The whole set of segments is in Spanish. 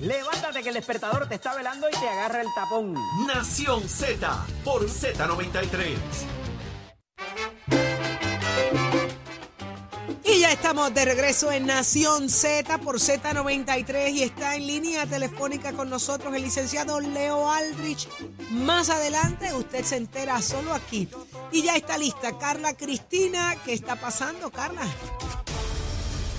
Levántate que el despertador te está velando y te agarra el tapón. Nación Z por Z93. Y ya estamos de regreso en Nación Z por Z93 y está en línea telefónica con nosotros el licenciado Leo Aldrich. Más adelante usted se entera solo aquí. Y ya está lista Carla Cristina. ¿Qué está pasando, Carla?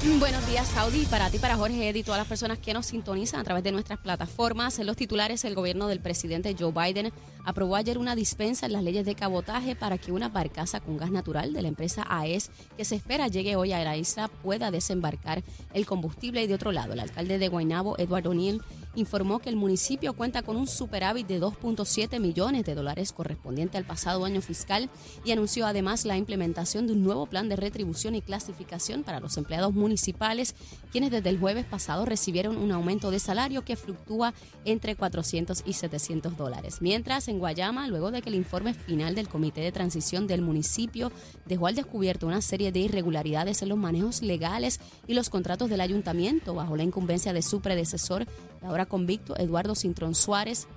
Buenos días, Saudi. Para ti, para Jorge Eddy y todas las personas que nos sintonizan a través de nuestras plataformas. En los titulares, el gobierno del presidente Joe Biden aprobó ayer una dispensa en las leyes de cabotaje para que una barcaza con gas natural de la empresa AES, que se espera llegue hoy a la isla, pueda desembarcar el combustible. Y de otro lado, el alcalde de Guaynabo, Edward O'Neill, informó que el municipio cuenta con un superávit de 2.7 millones de dólares correspondiente al pasado año fiscal y anunció además la implementación de un nuevo plan de retribución y clasificación para los empleados municipales, quienes desde el jueves pasado recibieron un aumento de salario que fluctúa entre 400 y 700 dólares. Mientras en Guayama, luego de que el informe final del Comité de Transición del municipio dejó al descubierto una serie de irregularidades en los manejos legales y los contratos del ayuntamiento bajo la incumbencia de su predecesor, ahora convicto Eduardo Cintrón Suárez,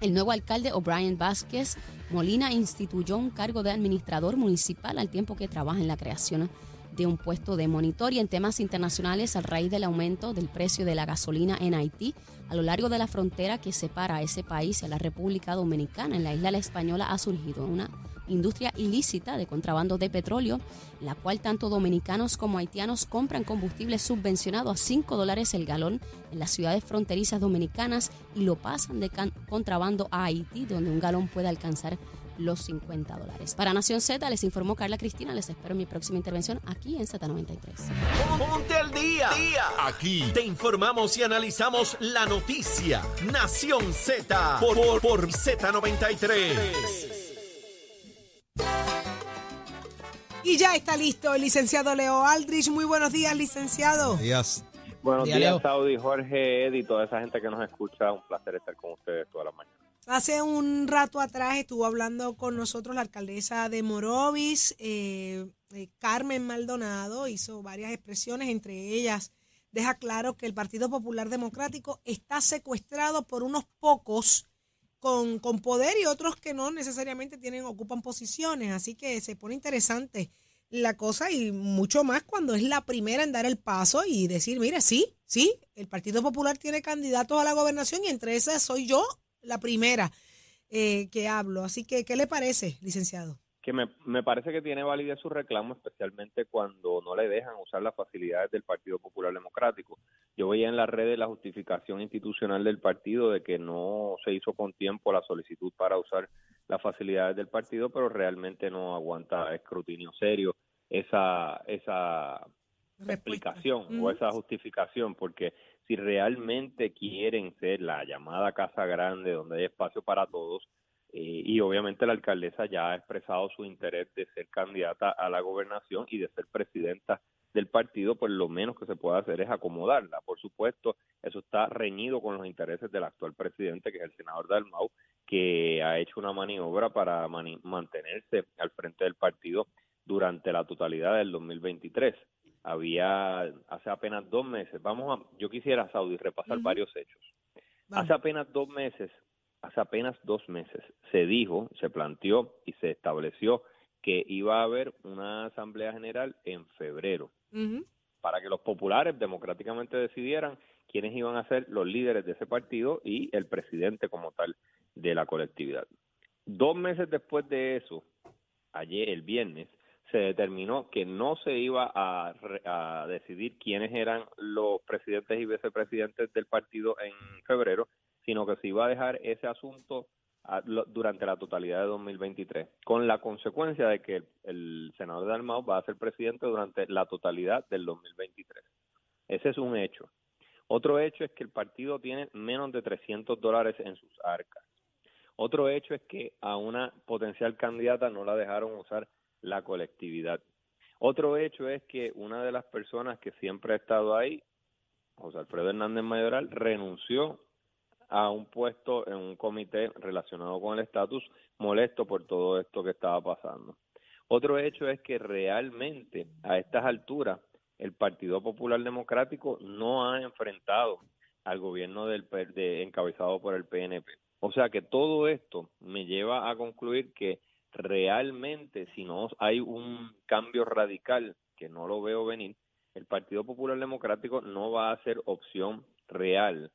el nuevo alcalde O'Brien Vázquez Molina instituyó un cargo de administrador municipal al tiempo que trabaja en la creación de un puesto de monitor y en temas internacionales a raíz del aumento del precio de la gasolina en Haití a lo largo de la frontera que separa a ese país y a la República Dominicana. En la isla la española ha surgido una industria ilícita de contrabando de petróleo, la cual tanto dominicanos como haitianos compran combustible subvencionado a 5 dólares el galón en las ciudades fronterizas dominicanas y lo pasan de contrabando a Haití, donde un galón puede alcanzar los 50 dólares. Para Nación Z les informó Carla Cristina. Les espero en mi próxima intervención aquí en Z93. Ponte al día. Aquí te informamos y analizamos la noticia. Nación Z por, por Z93. Y ya está listo el licenciado Leo Aldrich. Muy buenos días, licenciado. Días. Buenos Día, días, Leo. Saudi, Jorge, Ed y toda esa gente que nos escucha. Un placer estar con ustedes toda la mañana. Hace un rato atrás estuvo hablando con nosotros la alcaldesa de Morovis, eh, eh, Carmen Maldonado, hizo varias expresiones, entre ellas deja claro que el Partido Popular Democrático está secuestrado por unos pocos con, con poder y otros que no necesariamente tienen, ocupan posiciones. Así que se pone interesante la cosa y mucho más cuando es la primera en dar el paso y decir, mire, sí, sí, el Partido Popular tiene candidatos a la gobernación y entre esas soy yo la primera eh, que hablo. Así que, ¿qué le parece, licenciado? Que me, me parece que tiene validez su reclamo, especialmente cuando no le dejan usar las facilidades del Partido Popular Democrático. Yo veía en las redes la justificación institucional del partido de que no se hizo con tiempo la solicitud para usar las facilidades del partido, pero realmente no aguanta escrutinio serio esa, esa explicación o esa justificación, porque si realmente quieren ser la llamada Casa Grande, donde hay espacio para todos, y obviamente la alcaldesa ya ha expresado su interés de ser candidata a la gobernación y de ser presidenta del partido, pues lo menos que se puede hacer es acomodarla. Por supuesto, eso está reñido con los intereses del actual presidente, que es el senador Dalmau, que ha hecho una maniobra para mani- mantenerse al frente del partido durante la totalidad del 2023. Había hace apenas dos meses, vamos a, yo quisiera, Saudi, repasar varios hechos. Hace apenas dos meses, hace apenas dos meses, se dijo, se planteó y se estableció que iba a haber una asamblea general en febrero para que los populares democráticamente decidieran quiénes iban a ser los líderes de ese partido y el presidente como tal de la colectividad. Dos meses después de eso, ayer, el viernes, se determinó que no se iba a, a decidir quiénes eran los presidentes y vicepresidentes del partido en febrero, sino que se iba a dejar ese asunto durante la totalidad de 2023, con la consecuencia de que el, el senador Dalmau va a ser presidente durante la totalidad del 2023. Ese es un hecho. Otro hecho es que el partido tiene menos de 300 dólares en sus arcas. Otro hecho es que a una potencial candidata no la dejaron usar la colectividad. Otro hecho es que una de las personas que siempre ha estado ahí, José Alfredo Hernández Mayoral, renunció a un puesto en un comité relacionado con el estatus, molesto por todo esto que estaba pasando. Otro hecho es que realmente a estas alturas el Partido Popular Democrático no ha enfrentado al gobierno del de, encabezado por el PNP. O sea que todo esto me lleva a concluir que realmente si no hay un cambio radical, que no lo veo venir, el Partido Popular Democrático no va a ser opción real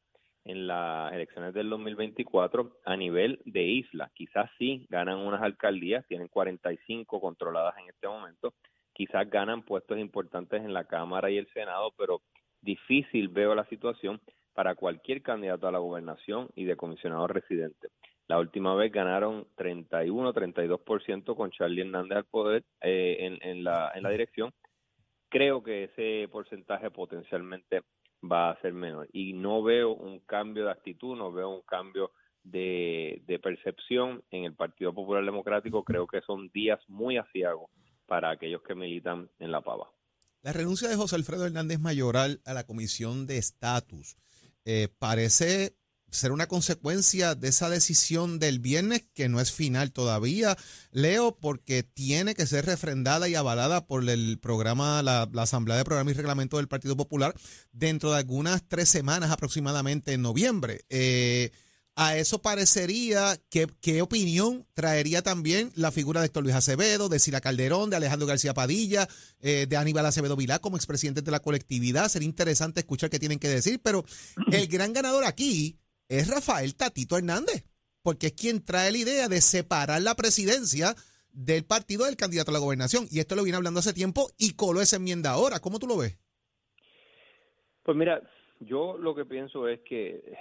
en las elecciones del 2024 a nivel de isla. Quizás sí ganan unas alcaldías, tienen 45 controladas en este momento, quizás ganan puestos importantes en la Cámara y el Senado, pero difícil veo la situación para cualquier candidato a la gobernación y de comisionado residente. La última vez ganaron 31-32% con Charlie Hernández al poder eh, en, en, la, en la dirección. Creo que ese porcentaje potencialmente va a ser menor. Y no veo un cambio de actitud, no veo un cambio de, percepción en el Partido Popular Democrático. Creo que son días muy asiagos para aquellos que militan en la pava. La renuncia de José Alfredo Hernández Mayoral a la Comisión de Estatus eh, parece ser una consecuencia de esa decisión del viernes que no es final todavía, Leo, porque tiene que ser refrendada y avalada por el programa, la, Asamblea de Programa y Reglamento del Partido Popular dentro de algunas tres semanas aproximadamente en noviembre. Eh, a eso parecería que qué opinión traería también la figura de Héctor Luis Acevedo, de Sila Calderón, de Alejandro García Padilla, eh, de Aníbal Acevedo Vilá como expresidente de la colectividad. Sería interesante escuchar qué tienen que decir, pero el gran ganador aquí es Rafael Tatito Hernández, porque es quien trae la idea de separar la presidencia del partido del candidato a la gobernación. Y esto lo viene hablando hace tiempo y coló esa enmienda ahora. ¿Cómo tú lo ves? Pues mira, yo lo que pienso es que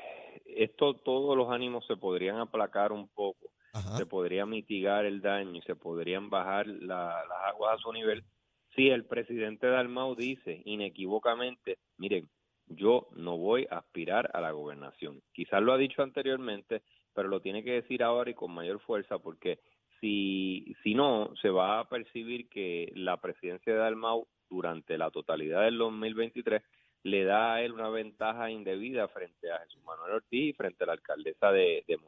esto, todos los ánimos se podrían aplacar un poco, se podría mitigar el daño y se podrían bajar las aguas a su nivel si el presidente Dalmau dice inequívocamente, miren, yo no voy a aspirar a la gobernación. Quizás lo ha dicho anteriormente, pero lo tiene que decir ahora y con mayor fuerza porque si, si no, se va a percibir que la presidencia de Dalmau durante la totalidad del 2023 le da a él una ventaja indebida frente a Jesús Manuel Ortiz y frente a la alcaldesa de, de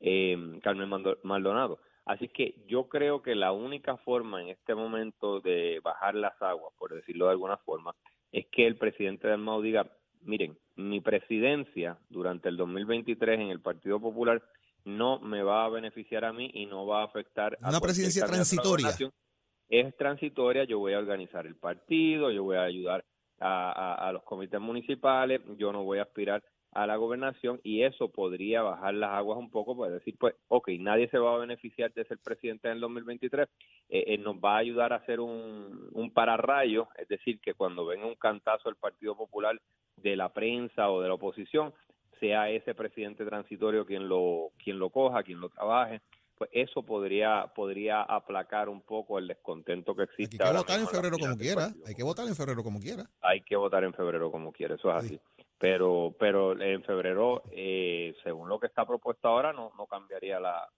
eh, Carmen Maldonado. Así que yo creo que la única forma en este momento de bajar las aguas, por decirlo de alguna forma, es que el presidente del MAU diga, miren, mi presidencia durante el 2023 en el Partido Popular no me va a beneficiar a mí y no va a afectar a una presidencia transitoria. Es transitoria, yo voy a organizar el partido, yo voy a ayudar a, a los comités municipales, yo no voy a aspirar a la gobernación y eso podría bajar las aguas un poco, pues decir, pues, ok, nadie se va a beneficiar de ser presidente en el 2023, eh, eh, nos va a ayudar a hacer un, un pararrayo, es decir, que cuando venga un cantazo del Partido Popular de la prensa o de la oposición, sea ese presidente transitorio quien lo, quien lo coja, quien lo trabaje, pues eso podría podría aplacar un poco el descontento que existe. Hay que votar en febrero como quiera, hay que votar en febrero como quiera. Hay que votar en febrero como quiera, eso es así pero pero en febrero, eh, según lo que está propuesto ahora, no, no cambiaría la,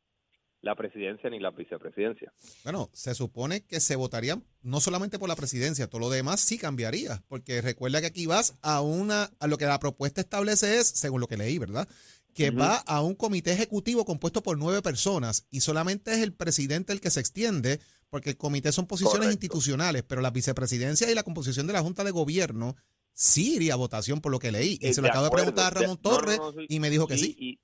la presidencia ni la vicepresidencia. Bueno, se supone que se votaría no solamente por la presidencia, todo lo demás sí cambiaría, porque recuerda que aquí vas a una, a lo que la propuesta establece es, según lo que leí, ¿verdad? Que va a un comité ejecutivo compuesto por nueve personas y solamente es el presidente el que se extiende, porque el comité son posiciones institucionales, pero la vicepresidencia y la composición de la Junta de Gobierno sí iría a votación por lo que leí. Y eh, se lo acabo de preguntar a Ramón Torres y me dijo que sí. Y,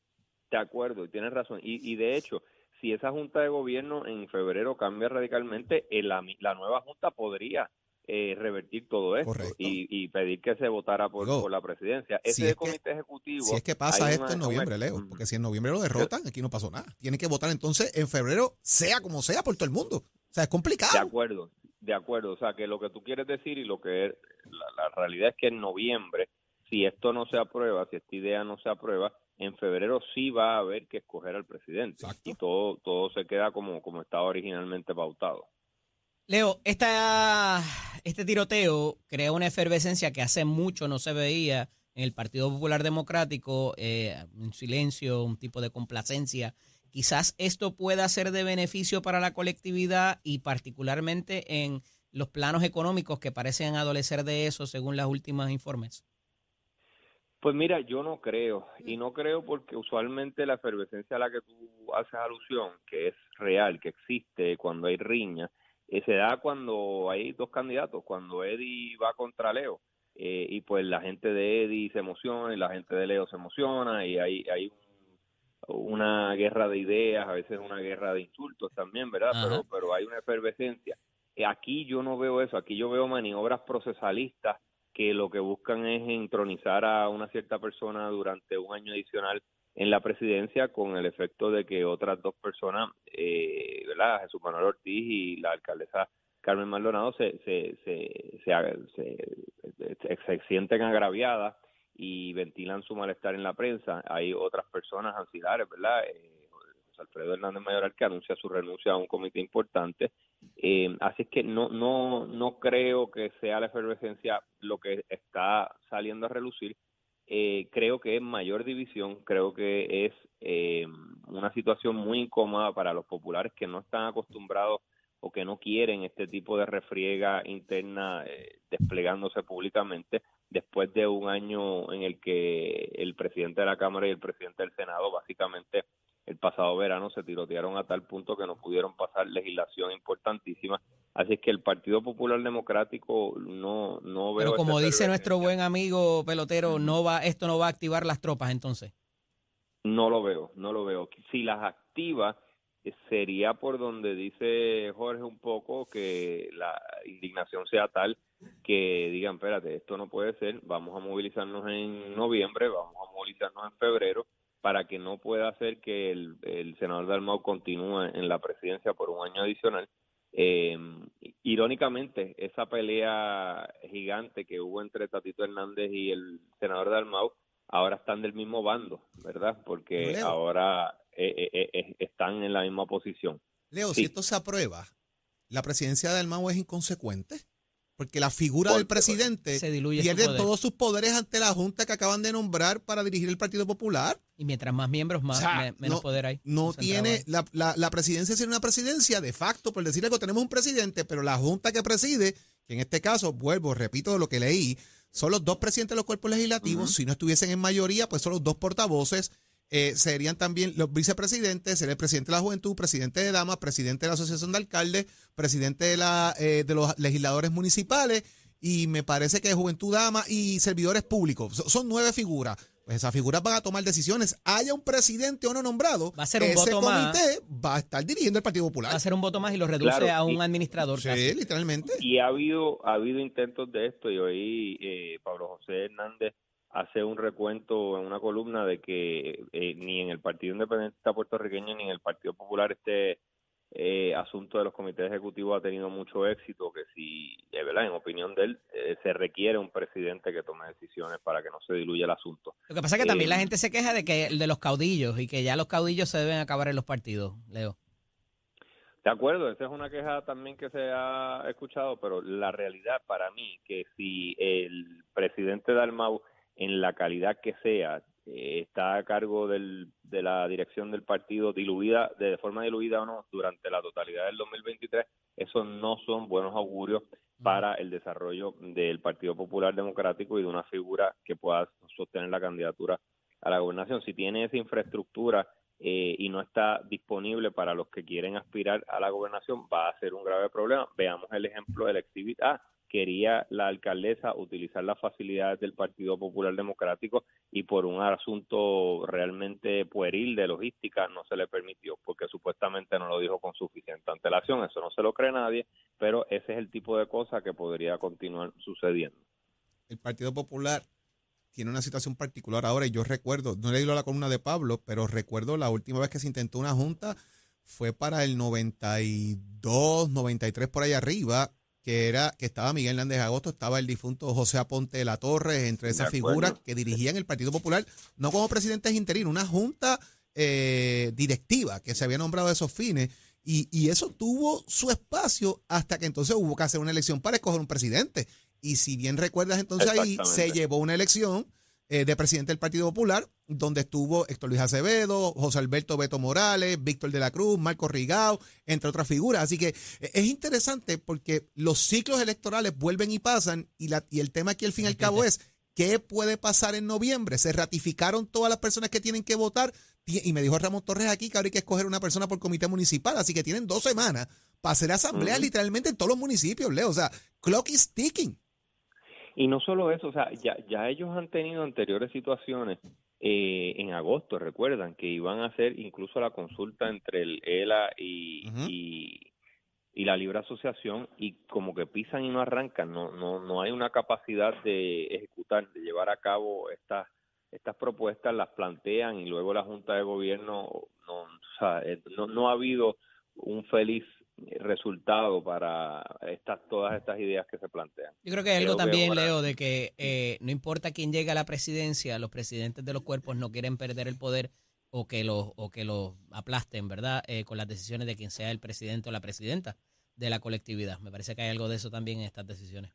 de acuerdo, y tienes razón. Y, de hecho, si esa Junta de Gobierno en febrero cambia radicalmente, eh, la, la nueva Junta podría eh, revertir todo esto y, pedir que se votara por, la presidencia. Ese comité ejecutivo. Si es que pasa esto en noviembre, Leo, porque si en noviembre lo derrotan, aquí no pasó nada. Tiene que votar entonces en febrero, sea como sea, por todo el mundo. O sea, es complicado. De acuerdo, de acuerdo. O sea, que lo que tú quieres decir y lo que es la, realidad es que en noviembre, si esto no se aprueba, si esta idea no se aprueba, en febrero sí va a haber que escoger al presidente y todo todo se queda como como estaba originalmente pautado. Leo, esta, este tiroteo crea una efervescencia que hace mucho no se veía en el Partido Popular Democrático, eh, un silencio, un tipo de complacencia. Quizás esto pueda ser de beneficio para la colectividad y particularmente en los planos económicos que parecen adolecer de eso según los últimos informes? Pues mira, yo no creo, y no creo porque usualmente la efervescencia a la que tú haces alusión, que es real, que existe cuando hay riña, eh, se da cuando hay dos candidatos, cuando Eddie va contra Leo. eh, y pues la gente de Eddie se emociona y la gente de Leo se emociona y hay, hay una guerra de ideas, a veces una guerra de insultos también, ¿verdad? Pero, pero hay una efervescencia. Eh, aquí yo no veo eso, aquí yo veo maniobras procesalistas que lo que buscan es entronizar a una cierta persona durante un año adicional en la presidencia con el efecto de que otras dos personas, eh, ¿verdad? Jesús Manuel Ortiz y la alcaldesa Carmen Maldonado se, se, se, se, se sienten agraviadas y ventilan su malestar en la prensa. Hay otras personas ancilares, ¿verdad? Eh, José Alfredo Hernández Mayoral que anuncia su renuncia a un comité importante. Eh, así es que no, no, no creo que sea la efervescencia lo que está saliendo a relucir. Eh, creo que es mayor división, creo que es una situación muy incómoda para los populares que no están acostumbrados o que no quieren este tipo de refriega interna desplegándose públicamente después de un año en el que el presidente de la Cámara y el presidente del Senado básicamente el pasado verano se tirotearon a tal punto que no pudieron pasar legislación importantísima. Así es que el Partido Popular Democrático no, no veo... Pero como dice nuestro buen amigo pelotero, no va esto no va a activar las tropas entonces. No lo veo, no lo veo. Si las activa sería por donde dice Jorge un poco que la indignación sea tal que digan, espérate, esto no puede ser, vamos a movilizarnos en noviembre, vamos a movilizarnos en febrero, para que no pueda hacer que el, el senador Dalmau continúe en la presidencia por un año adicional. Eh, irónicamente, esa pelea gigante que hubo entre Tatito Hernández y el senador Dalmau, ahora están del mismo bando, ¿verdad? Porque ahora están en la misma posición. Leo, si esto se aprueba, ¿la presidencia de Almagro es inconsecuente? Porque la figura del presidente pierde todos sus poderes ante la Junta que acaban de nombrar para dirigir el Partido Popular. Y mientras más miembros, más menos poder hay. No tiene, la, la, presidencia es una presidencia de facto, por decir algo, tenemos un presidente, pero la Junta que preside, que en este caso, vuelvo, repito lo que leí, son los dos presidentes de los cuerpos legislativos, si no estuviesen en mayoría, pues son los dos portavoces eh, serían también los vicepresidentes, sería el presidente de la juventud, presidente de damas, presidente de la asociación de alcaldes, presidente de, la, eh, de los legisladores municipales y me parece que juventud dama y servidores públicos. son nueve figuras. Pues esas figuras van a tomar decisiones. Haya un presidente o no nombrado, va a ser un ese voto comité va a estar dirigiendo el Partido Popular. Va a ser un voto más y lo reduce a un administrador. Sí, literalmente. Y ha habido, ha habido intentos de esto y hoy eh, Pablo José Hernández hace un recuento en una columna de que eh, ni en el Partido Independiente puertorriqueño ni en el Partido Popular este eh, asunto de los comités ejecutivos ha tenido mucho éxito, que si, eh, ¿verdad? en opinión de él, se requiere un presidente que tome decisiones para que no se diluya el asunto. Lo que pasa es que también la gente se queja de que de los caudillos y que ya los caudillos se deben acabar en los partidos, Leo. De acuerdo, esa es una queja también que se ha escuchado, pero la realidad para mí que si el presidente Dalmau en la calidad que sea, eh, está a cargo del, de la dirección del partido diluida, de forma diluida o no, durante la totalidad del 2023, esos no son buenos augurios para el desarrollo del Partido Popular Democrático y de una figura que pueda sostener la candidatura a la gobernación. Si tiene esa infraestructura eh, y no está disponible para los que quieren aspirar a la gobernación, va a ser un grave problema. Veamos el ejemplo del exhibit A quería la alcaldesa utilizar las facilidades del Partido Popular Democrático y por un asunto realmente pueril de logística no se le permitió porque supuestamente no lo dijo con suficiente antelación. Eso no se lo cree nadie, pero ese es el tipo de cosa que podría continuar sucediendo. El Partido Popular tiene una situación particular ahora y yo recuerdo, no he leído la columna de Pablo, pero recuerdo la última vez que se intentó una junta fue para el 92, 93 por ahí arriba que era que estaba Miguel Hernández Agosto, estaba el difunto José Aponte de la Torre, entre esas figuras que dirigían el Partido Popular, no como presidentes interinos, una junta eh, directiva que se había nombrado a esos fines. Y, y, eso tuvo su espacio hasta que entonces hubo que hacer una elección para escoger un presidente. Y si bien recuerdas, entonces ahí se llevó una elección eh, de presidente del Partido Popular, donde estuvo Héctor Luis Acevedo, José Alberto Beto Morales, Víctor de la Cruz, Marco Rigao, entre otras figuras. Así que eh, es interesante porque los ciclos electorales vuelven y pasan y, la, y el tema aquí al fin y al cabo es ¿qué puede pasar en noviembre? Se ratificaron todas las personas que tienen que votar y me dijo Ramón Torres aquí que ahora hay que escoger una persona por comité municipal, así que tienen dos semanas para hacer asambleas literalmente en todos los municipios, Leo. O sea, clock is ticking. Y no solo eso, o sea, ya, ya ellos han tenido anteriores situaciones eh, en agosto, recuerdan, que iban a hacer incluso la consulta entre el ELA y, y, la Libre Asociación y como que pisan y no arrancan, no, no, no hay una capacidad de ejecutar, de llevar a cabo estas estas propuestas, las plantean y luego la Junta de Gobierno no, o sea, eh, no, no ha habido un feliz resultado para estas todas estas ideas que se plantean. Yo creo que hay algo también, Leo, de que eh, no importa quién llegue a la presidencia, los presidentes de los cuerpos no quieren perder el poder o que los o que los aplasten, ¿verdad? Eh, con las decisiones de quien sea el presidente o la presidenta de la colectividad. Me parece que hay algo de eso también en estas decisiones.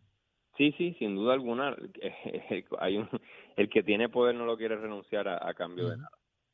Sí, sí, sin duda alguna. Hay un, el que tiene poder no lo quiere renunciar a, cambio de nada.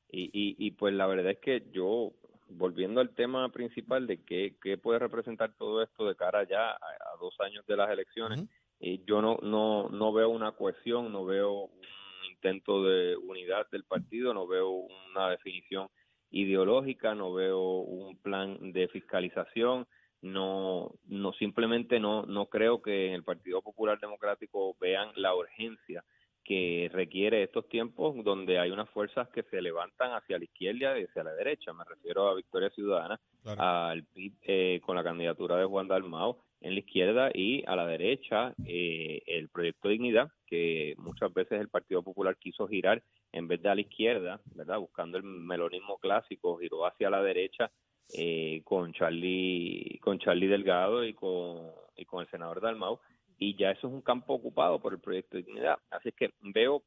Y, y, y pues la verdad es que yo volviendo al tema principal de qué, qué puede representar todo esto de cara ya a, dos años de las elecciones, y yo no, no, no veo una cohesión, no veo un intento de unidad del partido, no veo una definición ideológica, no veo un plan de fiscalización, no, no simplemente no, no creo que en el Partido Popular Democrático vean la urgencia que requiere estos tiempos donde hay unas fuerzas que se levantan hacia la izquierda y hacia la derecha. Me refiero a Victoria Ciudadana, al PIB eh, con la candidatura de Juan Dalmao en la izquierda y a la derecha eh, el Proyecto Dignidad, que muchas veces el Partido Popular quiso girar en vez de a la izquierda, ¿verdad? Buscando el melonismo clásico, giró hacia la derecha eh, con Charlie con Charlie Delgado y con y con el senador Dalmau y ya eso es un campo ocupado por el proyecto de dignidad. Así es que veo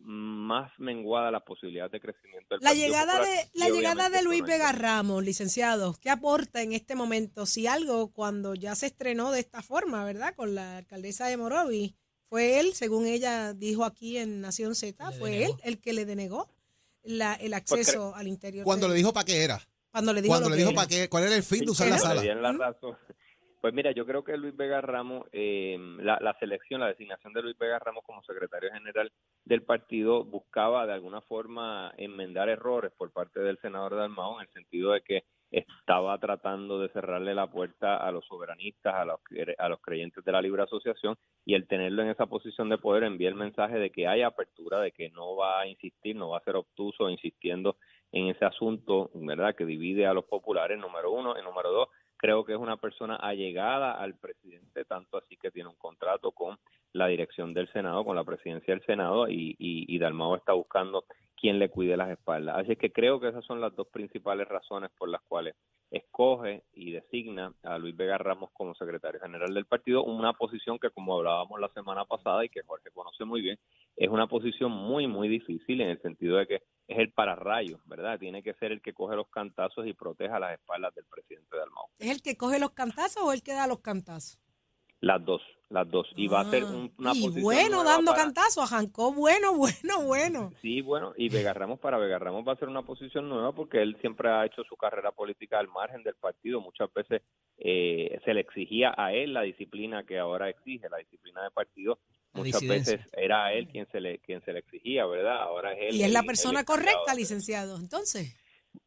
más menguada la posibilidad de crecimiento del la llegada de la llegada de Luis Vega Ramos licenciado qué aporta en este momento si algo cuando ya se estrenó de esta forma verdad con la alcaldesa de Morovi fue él según ella dijo aquí en Nación Z fue él el que le denegó la, el pues acceso al interior cuando le dijo para qué era. Cuando le dijo, cuando le dijo para qué cuál era el fin de usar la sala la razón pues mira, yo creo que Luis Vega Ramos, eh, la, selección, la designación de Luis Vega Ramos como secretario general del partido buscaba de alguna forma enmendar errores por parte del senador Dalmao en el sentido de que estaba tratando de cerrarle la puerta a los soberanistas, a los, a los creyentes de la libre asociación y el tenerlo en esa posición de poder envía el mensaje de que hay apertura, de que no va a insistir, no va a ser obtuso insistiendo en ese asunto, ¿verdad?, que divide a los populares, número uno, y número dos, creo que es una persona allegada al presidente, tanto así que tiene un contrato con la dirección del Senado, con la presidencia del Senado, y, y, y está buscando quien le cuide las espaldas. Así que creo que esas son las dos principales razones por las cuales escoge y designa a Luis Vega Ramos como secretario general del partido, una posición que como hablábamos la semana pasada y que Jorge conoce muy bien, es una posición muy, muy difícil en el sentido de que es el pararrayo, ¿verdad? Tiene que ser el que coge los cantazos y proteja las espaldas del presidente de Almao. ¿Es el que coge los cantazos o el que da los cantazos? Las dos, las dos. Y va a ser ah, una y bueno, dando cantazos, Jancó, bueno, bueno, bueno. Sí, bueno, y Vega Ramos para Vega Ramos va a ser una posición nueva porque él siempre ha hecho su carrera política al margen del partido. Muchas veces eh, se le exigía a él la disciplina que ahora exige, la disciplina de partido. Muchas veces era a él quien se le quien se le exigía, ¿verdad? Ahora es él. Y es la persona correcta, licenciado, entonces.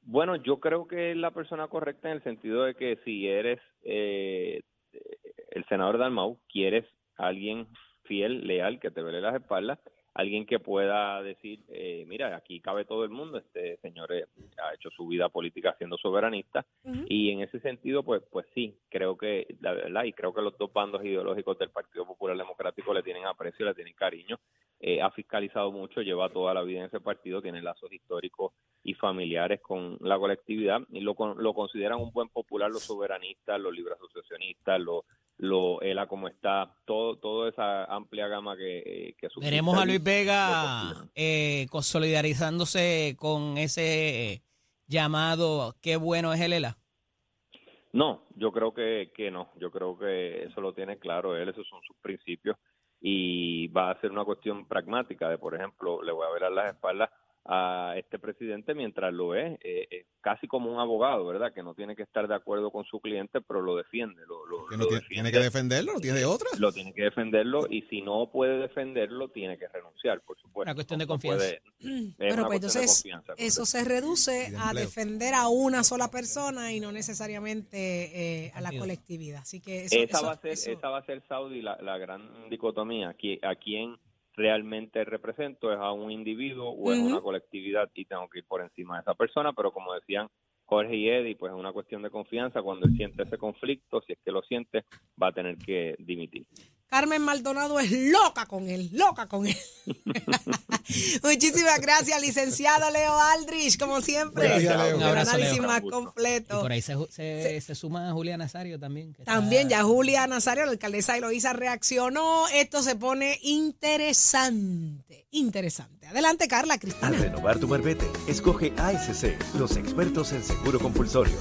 Bueno, yo creo que es la persona correcta en el sentido de que si eres eh, el senador Dalmau, quieres alguien fiel, leal, que te vele las espaldas, alguien que pueda decir, eh, mira, aquí cabe todo el mundo, este señor eh, ha hecho su vida política siendo soberanista. Y en ese sentido, pues, pues sí, creo que, la verdad, y creo que los dos bandos ideológicos del Partido Popular Democrático le tienen aprecio, le tienen cariño, eh, ha fiscalizado mucho, lleva toda la vida en ese partido, tiene lazos históricos y familiares con la colectividad y lo, lo consideran un buen popular los soberanistas, los libre asociacionistas, los lo ELA como está, todo, toda esa amplia gama que, que Veremos a Luis Vega eh, solidarizándose con ese llamado, qué bueno es el ELA. No, yo creo que, que no, yo creo que eso lo tiene claro él, esos son sus principios y va a ser una cuestión pragmática de, por ejemplo, le voy a ver a las espaldas a este presidente mientras lo es, eh, eh, casi como un abogado, ¿verdad? Que no tiene que estar de acuerdo con su cliente, pero lo defiende. Lo, lo- Que lo no tiene, defiende. tiene que defenderlo, no tiene de otra. Lo tiene que defenderlo y si no puede defenderlo, tiene que renunciar, por supuesto. Una cuestión de No confianza. puede- es Bueno, una pues entonces confianza, eso se reduce a defender a una sola persona y no necesariamente eh, a la colectividad. Así que eso, esa eso- va a ser eso- esa va a ser Saudi la, la gran dicotomía aquí a quién realmente represento es a un individuo o es una colectividad y tengo que ir por encima de esa persona pero como decían Jorge y Eddie pues es una cuestión de confianza. Cuando él siente ese conflicto si es que lo siente va a tener que dimitir Carmen Maldonado es loca con él, loca con él. Muchísimas gracias, licenciado Leo Aldrich, como siempre. Gracias, Leo. Un abrazo, análisis Leo. más Y completo. por ahí se, se, se suma Julia Nazario también. que está- También ya Julia Nazario, la alcaldesa Eloísa, reaccionó. Esto se pone interesante, interesante. Adelante, Carla, Al Cristina. renovar tu marbete, escoge ASC, los expertos en seguro compulsorio.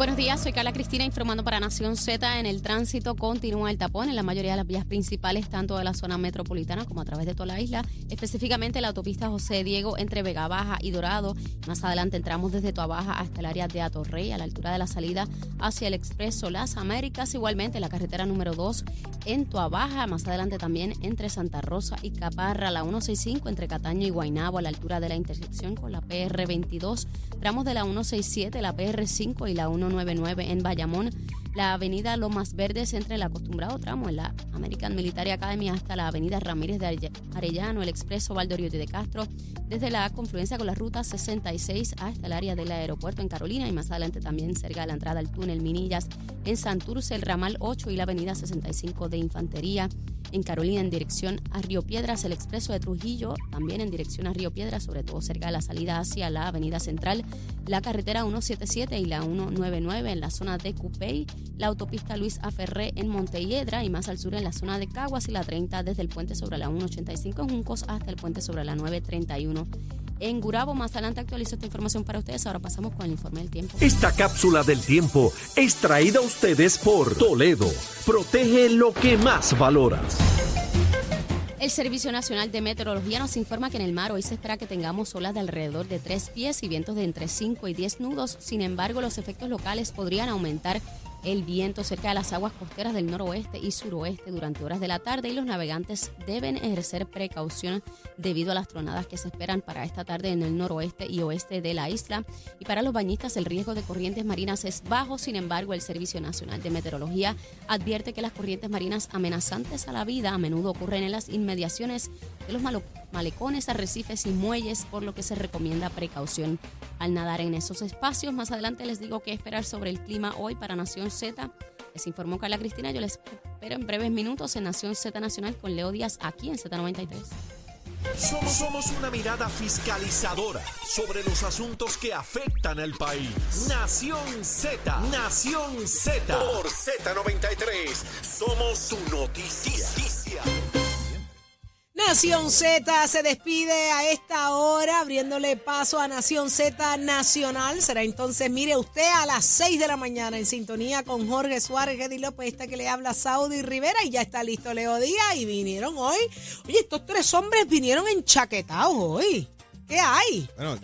Buenos días, soy Carla Cristina informando para Nación Z. En el tránsito continúa el tapón en la mayoría de las vías principales, tanto de la zona metropolitana como a través de toda la isla, específicamente la autopista José Diego entre Vega Baja y Dorado. Más adelante entramos desde Toa Baja hasta el área de Atorrey, a la altura de la salida hacia el Expreso Las Américas. Igualmente la carretera número 2 en Toa Baja. Más adelante también entre Santa Rosa y Caparra, la 165 entre Cataño y Guaynabo, a la altura de la intersección con la PR 22. Tramos de la 167, la PR 5 y la 199 en Bayamón. La avenida Lomas Verdes entre el acostumbrado tramo en la American Military Academy hasta la avenida Ramírez de Are- Arellano, el expreso Valdoriotti de Castro, desde la confluencia con la ruta 66 hasta el área del aeropuerto en Carolina y más adelante también cerca de la entrada al túnel Minillas en Santurce, el ramal 8 y la avenida 65 de Infantería en Carolina en dirección a Río Piedras, el expreso de Trujillo también en dirección a Río Piedras, sobre todo cerca de la salida hacia la avenida central, la carretera 177 y la 199 en la zona de Cupey, la autopista Luis Aferré en Montelledra y más al sur en la zona de Caguas y la 30 desde el puente sobre la 185 en Juncos hasta el puente sobre la 931 en Gurabo. Más adelante actualizo esta información para ustedes. Ahora pasamos con el informe del tiempo. Esta cápsula del tiempo es traída a ustedes por Toledo. Protege lo que más valoras. El Servicio Nacional de Meteorología nos informa que en el mar hoy se espera que tengamos olas de alrededor de 3 pies y vientos de entre 5 y 10 nudos. Sin embargo, los efectos locales podrían aumentar el viento cerca de las aguas costeras del noroeste y suroeste durante horas de la tarde y los navegantes deben ejercer precaución debido a las tronadas que se esperan para esta tarde en el noroeste y oeste de la isla. Y para los bañistas el riesgo de corrientes marinas es bajo, sin embargo el Servicio Nacional de Meteorología advierte que las corrientes marinas amenazantes a la vida a menudo ocurren en las inmediaciones de los malo- malecones, arrecifes y muelles, por lo que se recomienda precaución al nadar en esos espacios. Más adelante les digo qué esperar sobre el clima hoy para Nación Z. Les informó Carla Cristina. Yo les espero en breves minutos en Nación Z Nacional con Leo Díaz aquí en Z93. Somos, somos una mirada fiscalizadora sobre los asuntos que afectan al país. Nación Z, Nación Z. Por Z93, somos tu noticia. Nación Z se despide a esta hora, abriéndole paso a Nación Z Nacional. Será entonces, mire usted, a las 6 de la mañana en sintonía con Jorge Suárez, Eddie López, esta que le habla Saudi Rivera, y ya está listo Leo Díaz. Y vinieron hoy. Oye, estos tres hombres vinieron enchaquetados hoy. ¿Qué hay? Bueno,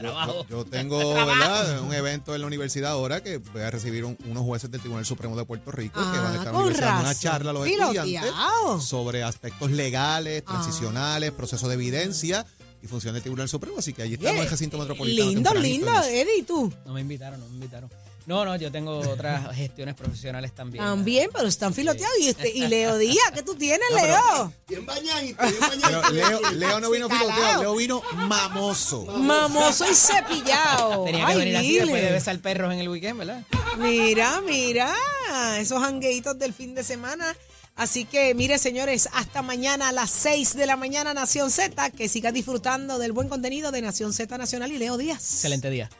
yo, tengo ¿verdad? un evento en la universidad ahora que voy a recibir un- unos jueces del Tribunal Supremo de Puerto Rico que van a Ah, estar en la con universidad dando una charla a los Piloteado. estudiantes sobre aspectos legales, Ah. transicionales, proceso de evidencia y función del Tribunal Supremo. Así que allí estamos en el recinto metropolitano. Lindo, lindo. Eddie, ¿y tú? No me invitaron, no me invitaron. No, no, yo tengo otras gestiones profesionales también. También, pero están filoteados. Y, este, y Leo Díaz, ¿qué tú tienes, No, Leo? Bien bañadito, bien bañadito. Leo, Leo no vino filoteado, Leo vino mamoso. Mamoso y cepillado. Tenía que Ay, venir así dile. después de besar perros en el weekend, ¿verdad? Mira, mira, esos hangueitos del fin de semana. Así que, mire, señores, hasta mañana a las 6 de la mañana, Nación Z. Que siga disfrutando del buen contenido de Nación Z Nacional y Leo Díaz. Excelente día.